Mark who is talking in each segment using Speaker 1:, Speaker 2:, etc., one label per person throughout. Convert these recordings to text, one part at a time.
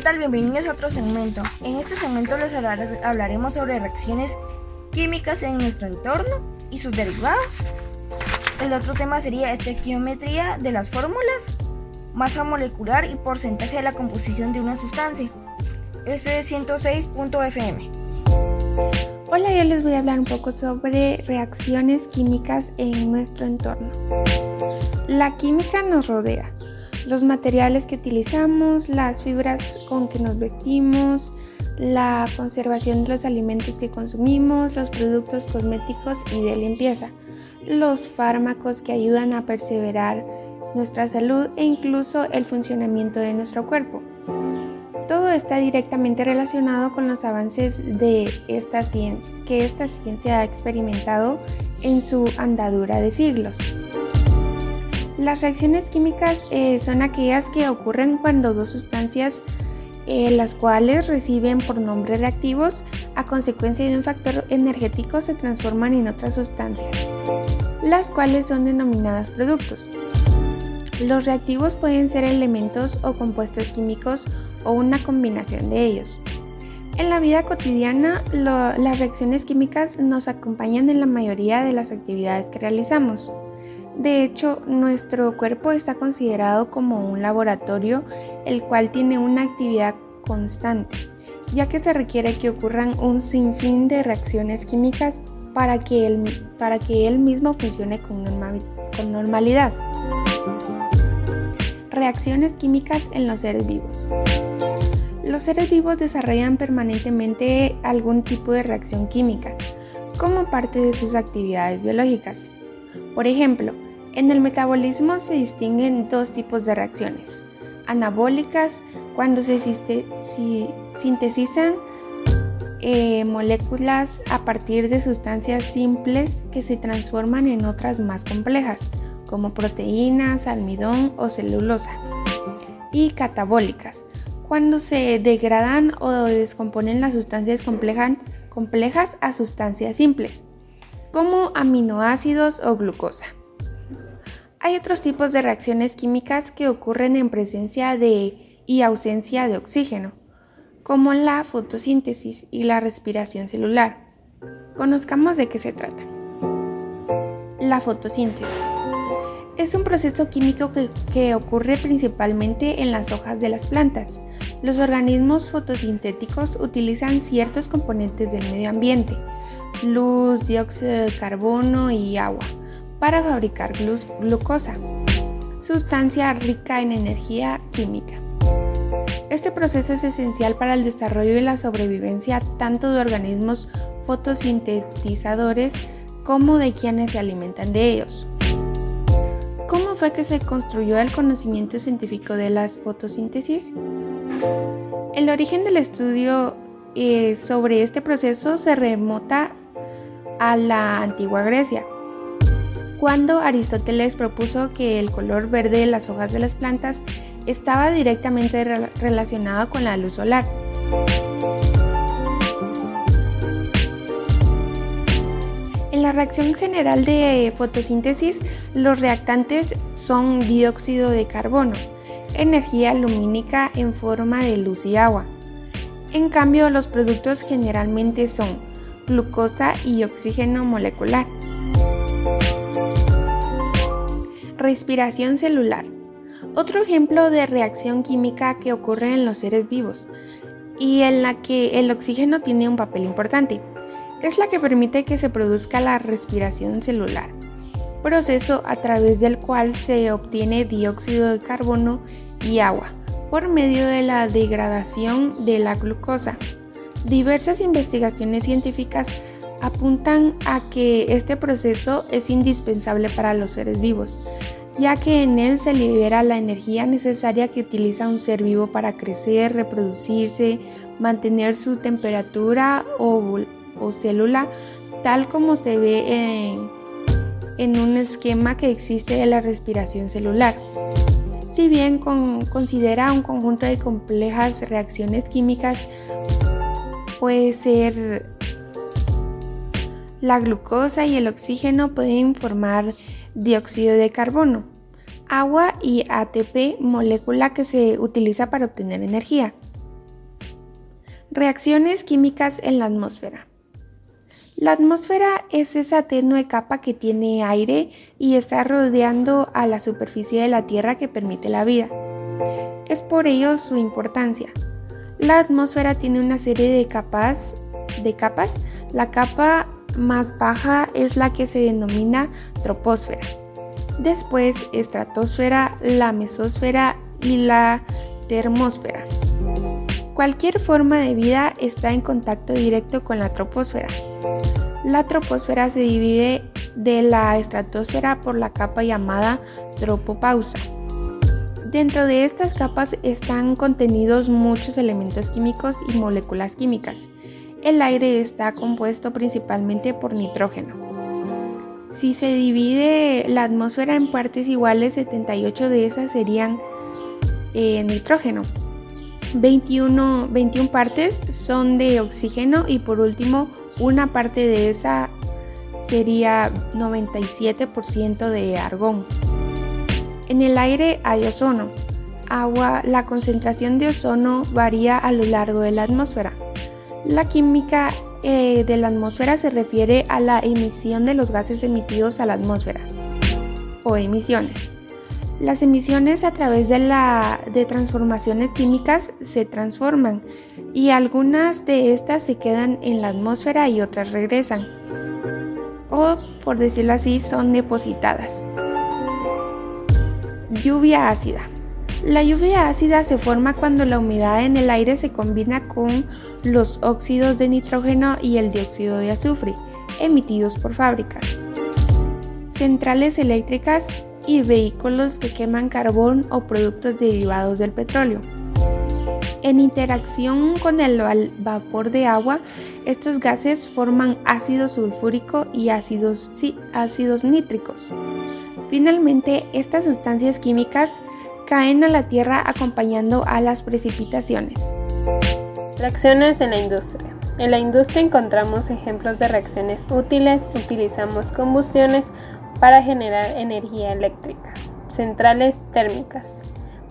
Speaker 1: tal? Bienvenidos a otro segmento. En este segmento les hablaremos sobre reacciones químicas en nuestro entorno y sus derivados. El otro tema sería estequiometría de las fórmulas, masa molecular y porcentaje de la composición de una sustancia. Este es 106.fm.
Speaker 2: Hola, yo les voy a hablar un poco sobre reacciones químicas en nuestro entorno. La química nos rodea los materiales que utilizamos, las fibras con que nos vestimos, la conservación de los alimentos que consumimos, los productos cosméticos y de limpieza, los fármacos que ayudan a perseverar nuestra salud e incluso el funcionamiento de nuestro cuerpo. Todo está directamente relacionado con los avances de esta ciencia, que esta ciencia ha experimentado en su andadura de siglos. Las reacciones químicas eh, son aquellas que ocurren cuando dos sustancias, eh, las cuales reciben por nombre reactivos, a consecuencia de un factor energético se transforman en otras sustancias, las cuales son denominadas productos. Los reactivos pueden ser elementos o compuestos químicos o una combinación de ellos. En la vida cotidiana, las reacciones químicas nos acompañan en la mayoría de las actividades que realizamos. De hecho, nuestro cuerpo está considerado como un laboratorio el cual tiene una actividad constante, ya que se requiere que ocurran un sinfín de reacciones químicas para que él, para que él mismo funcione con, con normalidad. Reacciones químicas en los seres vivos. Los seres vivos desarrollan permanentemente algún tipo de reacción química como parte de sus actividades biológicas. Por ejemplo, en el metabolismo se distinguen dos tipos de reacciones. Anabólicas, cuando se sintetizan eh, moléculas a partir de sustancias simples que se transforman en otras más complejas, como proteínas, almidón o celulosa. Y catabólicas, cuando se degradan o descomponen las sustancias complejas a sustancias simples, como aminoácidos o glucosa. Hay otros tipos de reacciones químicas que ocurren en presencia de y ausencia de oxígeno, como la fotosíntesis y la respiración celular. Conozcamos de qué se trata. La fotosíntesis es un proceso químico que, que, ocurre principalmente en las hojas de las plantas. Los organismos fotosintéticos utilizan ciertos componentes del medio ambiente, luz, dióxido de carbono y agua para fabricar glucosa, sustancia rica en energía química. Este proceso es esencial para el desarrollo y la sobrevivencia tanto de organismos fotosintetizadores como de quienes se alimentan de ellos. ¿Cómo fue que se construyó el conocimiento científico de las fotosíntesis? El origen del estudio eh, sobre este proceso se remota a la antigua Grecia, cuando Aristóteles propuso que el color verde de las hojas de las plantas estaba directamente relacionado con la luz solar. En la reacción general de fotosíntesis, los reactantes son dióxido de carbono, energía lumínica en forma de luz y agua. En cambio, los productos generalmente son glucosa y oxígeno molecular. Respiración celular. Otro ejemplo de reacción química que ocurre en los seres vivos y en la que el oxígeno tiene un papel importante. Es la que permite que se produzca la respiración celular, proceso a través del cual se obtiene dióxido de carbono y agua por medio de la degradación de la glucosa. Diversas investigaciones científicas apuntan a que este proceso es indispensable para los seres vivos, ya que en él se libera la energía necesaria que utiliza un ser vivo para crecer, reproducirse, mantener su temperatura o, célula, tal como se ve en, en, un esquema que existe de la respiración celular. Si bien considera un conjunto de complejas reacciones químicas, puede ser la glucosa y el oxígeno pueden formar dióxido de carbono, agua y ATP, molécula que se utiliza para obtener energía. Reacciones químicas en la atmósfera. La atmósfera es esa tenue capa que tiene aire y está rodeando a la superficie de la Tierra que permite la vida. Es por ello su importancia. La atmósfera tiene una serie de capas, de capas. La capa más baja es la que se denomina troposfera. Después estratosfera, la mesosfera y la termósfera. Cualquier forma de vida está en contacto directo con la troposfera. La troposfera se divide de la estratosfera por la capa llamada tropopausa. Dentro de estas capas están contenidos muchos elementos químicos y moléculas químicas. El aire está compuesto principalmente por nitrógeno. Si se divide la atmósfera en partes iguales, 78 de esas serían eh, nitrógeno. 21, 21 partes son de oxígeno y por último una parte de esa sería 97% de argón. En el aire hay ozono. Agua, la concentración de ozono varía a lo largo de la atmósfera. La química eh, de la atmósfera se refiere a la emisión de los gases emitidos a la atmósfera o emisiones. Las emisiones a través de, la, de transformaciones químicas se transforman y algunas de estas se quedan en la atmósfera y otras regresan. O, por decirlo así, son depositadas. Lluvia ácida. La lluvia ácida se forma cuando la humedad en el aire se combina con los óxidos de nitrógeno y el dióxido de azufre emitidos por fábricas. Centrales eléctricas y vehículos que queman carbón o productos derivados del petróleo. En interacción con el vapor de agua, estos gases forman ácido sulfúrico y ácidos, nítricos. Finalmente, estas sustancias químicas caen a la Tierra acompañando a las precipitaciones.
Speaker 3: Reacciones en la industria. En la industria encontramos ejemplos de reacciones útiles, utilizamos combustiones para generar energía eléctrica. Centrales térmicas.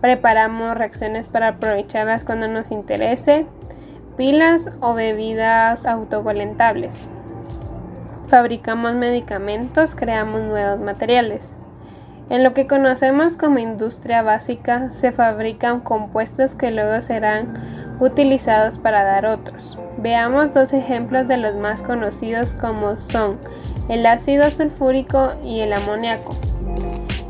Speaker 3: Preparamos reacciones para aprovecharlas cuando nos interese. Pilas o bebidas autocolentables. Fabricamos medicamentos, creamos nuevos materiales. En lo que conocemos como industria básica se fabrican compuestos que luego serán utilizados para dar otros. Veamos dos ejemplos de los más conocidos como son el ácido sulfúrico y el amoníaco.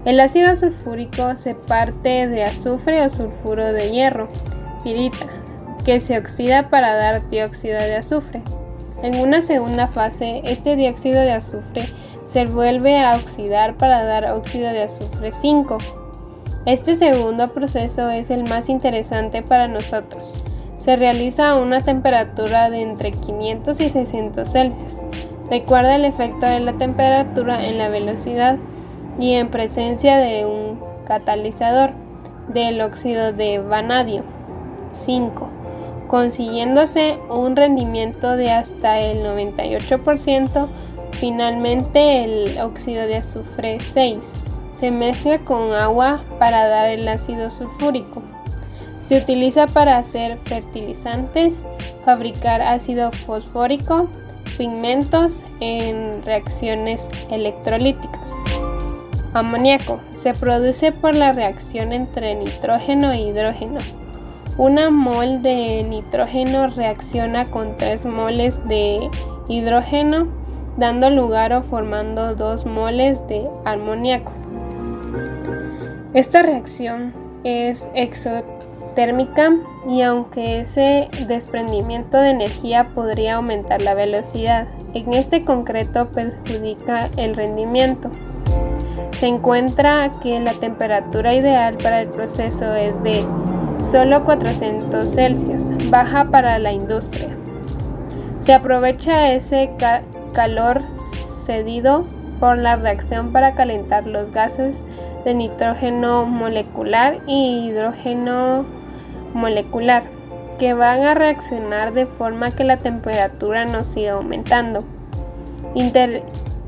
Speaker 3: El ácido sulfúrico se parte de azufre o sulfuro de hierro, pirita, que se oxida para dar dióxido de azufre. En una segunda fase, este dióxido de azufre se vuelve a oxidar para dar óxido de azufre 5. Este segundo proceso es el más interesante para nosotros. Se realiza a una temperatura de entre 500 y 600 Celsius. Recuerda el efecto de la temperatura en la velocidad y en presencia de un catalizador del óxido de vanadio 5, consiguiéndose un rendimiento de hasta el 98%. Finalmente el óxido de azufre 6 se mezcla con agua para dar el ácido sulfúrico. Se utiliza para hacer fertilizantes, fabricar ácido fosfórico, pigmentos en reacciones electrolíticas. Amoníaco se produce por la reacción entre nitrógeno e hidrógeno. Una mol de nitrógeno reacciona con 3 moles de hidrógeno, dando lugar o formando 2 moles de amoníaco. Esta reacción es exotérmica térmica y aunque ese desprendimiento de energía podría aumentar la velocidad, en este concreto perjudica el rendimiento. Se encuentra que la temperatura ideal para el proceso es de solo 400 Celsius, baja para la industria. Se aprovecha ese calor cedido por la reacción para calentar los gases de nitrógeno molecular y hidrógeno molecular que van a reaccionar de forma que la temperatura no siga aumentando.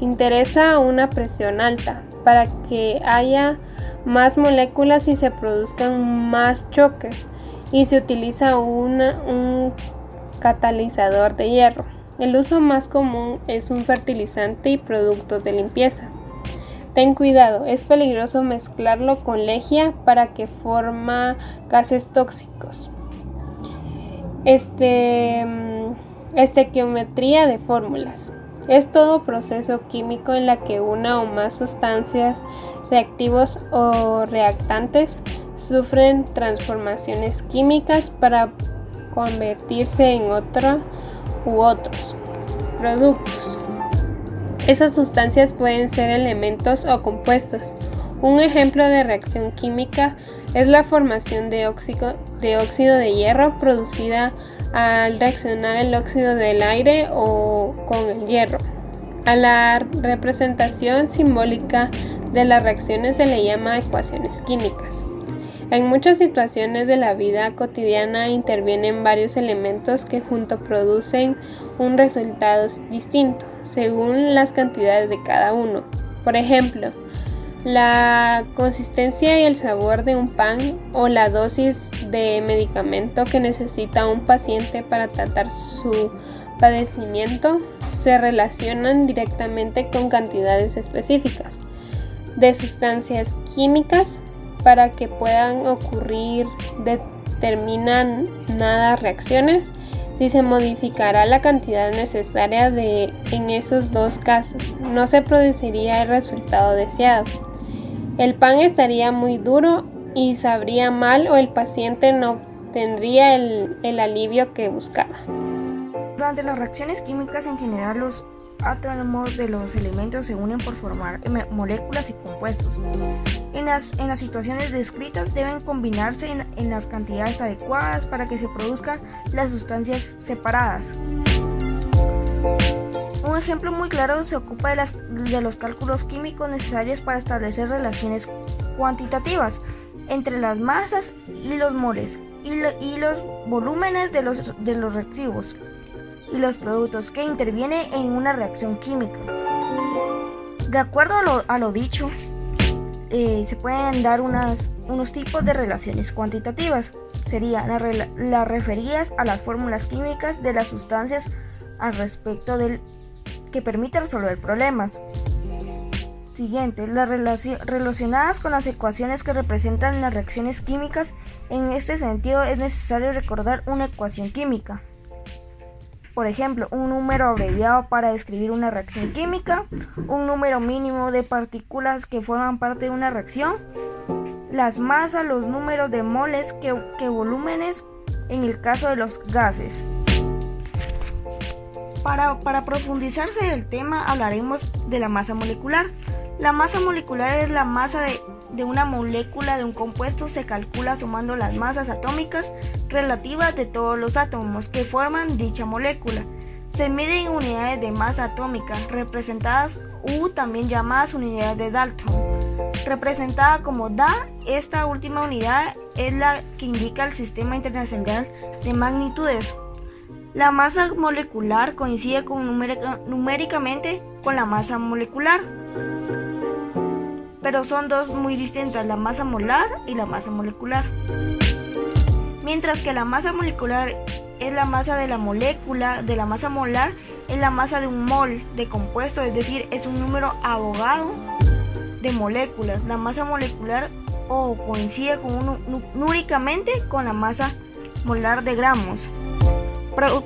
Speaker 3: interesa una presión alta para que haya más moléculas y se produzcan más choques y se utiliza un catalizador de hierro. El uso más común es un fertilizante y productos de limpieza. Ten cuidado, es peligroso mezclarlo con lejía para que forma gases tóxicos. Este, mm, estequiometría de fórmulas. Es todo proceso químico en la que una o más sustancias, reactivos o reactantes sufren transformaciones químicas para convertirse en otra u otros productos. Esas sustancias pueden ser elementos o compuestos. Un ejemplo de reacción química es la formación de óxido de, óxido de hierro producida al reaccionar el óxido del aire o con el hierro. A la representación simbólica de las reacciones se le llama ecuaciones químicas. En muchas situaciones de la vida cotidiana intervienen varios elementos que juntos producen un resultado distinto según las cantidades de cada uno. Por ejemplo, la consistencia y el sabor de un pan o la dosis de medicamento que necesita un paciente para tratar su padecimiento se relacionan directamente con cantidades específicas de sustancias químicas para que puedan ocurrir determinadas reacciones si se modificará la cantidad necesaria de en esos dos casos, no se produciría el resultado deseado. El pan estaría muy duro y sabría mal o el paciente no tendría el, el alivio que buscaba.
Speaker 1: Durante las reacciones químicas en general los átomos de los elementos se unen por formar moléculas y compuestos. En las, en las situaciones descritas deben combinarse en, en, las cantidades adecuadas para que se produzcan las sustancias separadas. Un ejemplo muy claro se ocupa de, las, de los cálculos químicos necesarios para establecer relaciones cuantitativas entre las masas y los moles y, lo, y los volúmenes de los, de los reactivos y los productos que intervienen en una reacción química. De acuerdo a lo, dicho, eh, se pueden dar unas, unos tipos de relaciones cuantitativas. Serían las la referidas a las fórmulas químicas de las sustancias al respecto del que permite resolver problemas. Siguiente, las relacionadas con las ecuaciones que representan las reacciones químicas. En este sentido es necesario recordar una ecuación química. Por ejemplo, un número abreviado para describir una reacción química, un número mínimo de partículas que forman parte de una reacción, las masas, los números de moles que, que volúmenes en el caso de los gases. Para, para profundizarse en el tema hablaremos de la masa molecular. La masa molecular es la masa de de una molécula de un compuesto se calcula sumando las masas atómicas relativas de todos los átomos que forman dicha molécula. Se mide en unidades de masa atómica, representadas U también llamadas unidades de Dalton. Representada como DA, esta última unidad es la que indica el Sistema Internacional de Magnitudes. La masa molecular coincide con numéricamente con la masa molecular pero son dos muy distintas, la masa molar y la masa molecular. Mientras que la masa molecular es la masa de la molécula, de la masa molar es la masa de un mol de compuesto, es decir, es un número abogado de moléculas. La masa molecular o coincide con númicamente con la masa molar de gramos.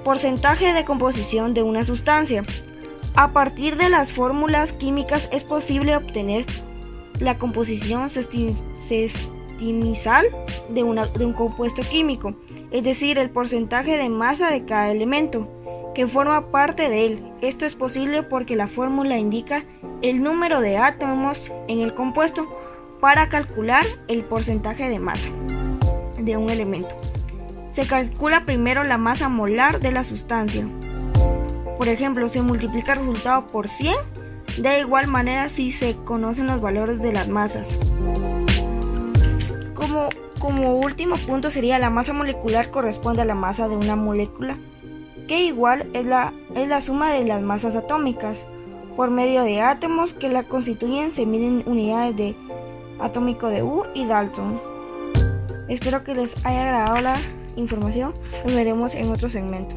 Speaker 1: Porcentaje de composición de una sustancia. A partir de las fórmulas químicas es posible obtener la composición sestimizal de, de un compuesto químico, es decir, el porcentaje de masa de cada elemento que forma parte de él. Esto es posible porque la fórmula indica el número de átomos en el compuesto para calcular el porcentaje de masa de un elemento. Se calcula primero la masa molar de la sustancia. Por ejemplo, se multiplica el resultado por 100 de igual manera si se conocen los valores de las masas. Como, como último punto sería la masa molecular corresponde a la masa de una molécula, que igual es la, es la suma de las masas atómicas. Por medio de átomos que la constituyen se miden unidades de atómico de U y Dalton. Espero que les haya agradado la, información, nos veremos en otro segmento.